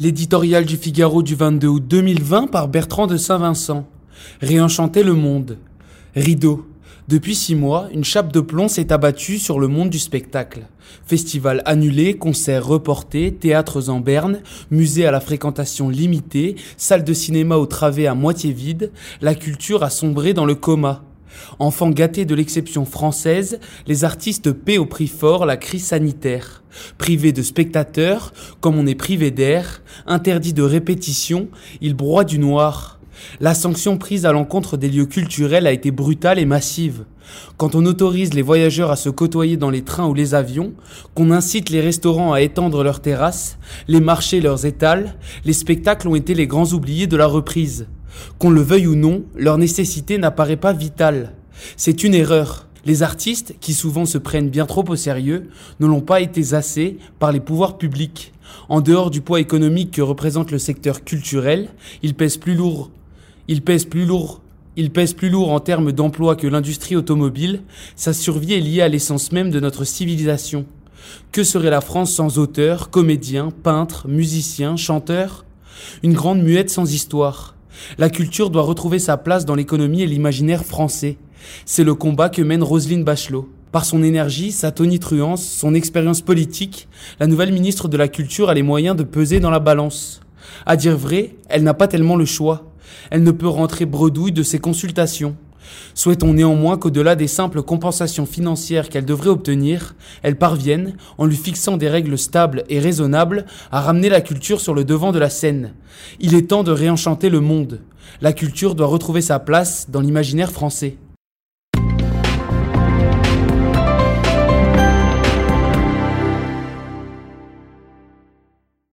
L'éditorial du Figaro du 22 août 2020 par Bertrand de Saint-Vincent. Réenchanter le monde. Rideau. Depuis six mois, une chape de plomb s'est abattue sur le monde du spectacle. Festivals annulés, concerts reportés, théâtres en berne, musées à la fréquentation limitée, salles de cinéma au travées à moitié vide, la culture a sombré dans le coma. Enfants gâtés de l'exception française, les artistes paient au prix fort la crise sanitaire. Privés de spectateurs, comme on est privé d'air, interdits de répétition, ils broient du noir. La sanction prise à l'encontre des lieux culturels a été brutale et massive. Quand on autorise les voyageurs à se côtoyer dans les trains ou les avions, qu'on incite les restaurants à étendre leurs terrasses, les marchés leurs étals, les spectacles ont été les grands oubliés de la reprise. Qu'on le veuille ou non, leur nécessité n'apparaît pas vitale. C'est une erreur. Les artistes, qui souvent se prennent bien trop au sérieux, ne l'ont pas été assez par les pouvoirs publics. En dehors du poids économique que représente le secteur culturel, il pèse plus lourd. Il pèse plus lourd. Il pèse plus lourd en termes d'emploi que l'industrie automobile. Sa survie est liée à l'essence même de notre civilisation. Que serait la France sans auteurs, comédiens, peintres, musiciens, chanteurs? Une grande muette sans histoire. La culture doit retrouver sa place dans l'économie et l'imaginaire français. C'est le combat que mène Roselyne Bachelot. Par son énergie, sa tonitruance, son expérience politique, la nouvelle ministre de la Culture a les moyens de peser dans la balance. À dire vrai, elle n'a pas tellement le choix. Elle ne peut rentrer bredouille de ses consultations. Souhaitons néanmoins qu'au-delà des simples compensations financières qu'elle devrait obtenir, elle parvienne, en lui fixant des règles stables et raisonnables, à ramener la culture sur le devant de la scène. Il est temps de réenchanter le monde. La culture doit retrouver sa place dans l'imaginaire français.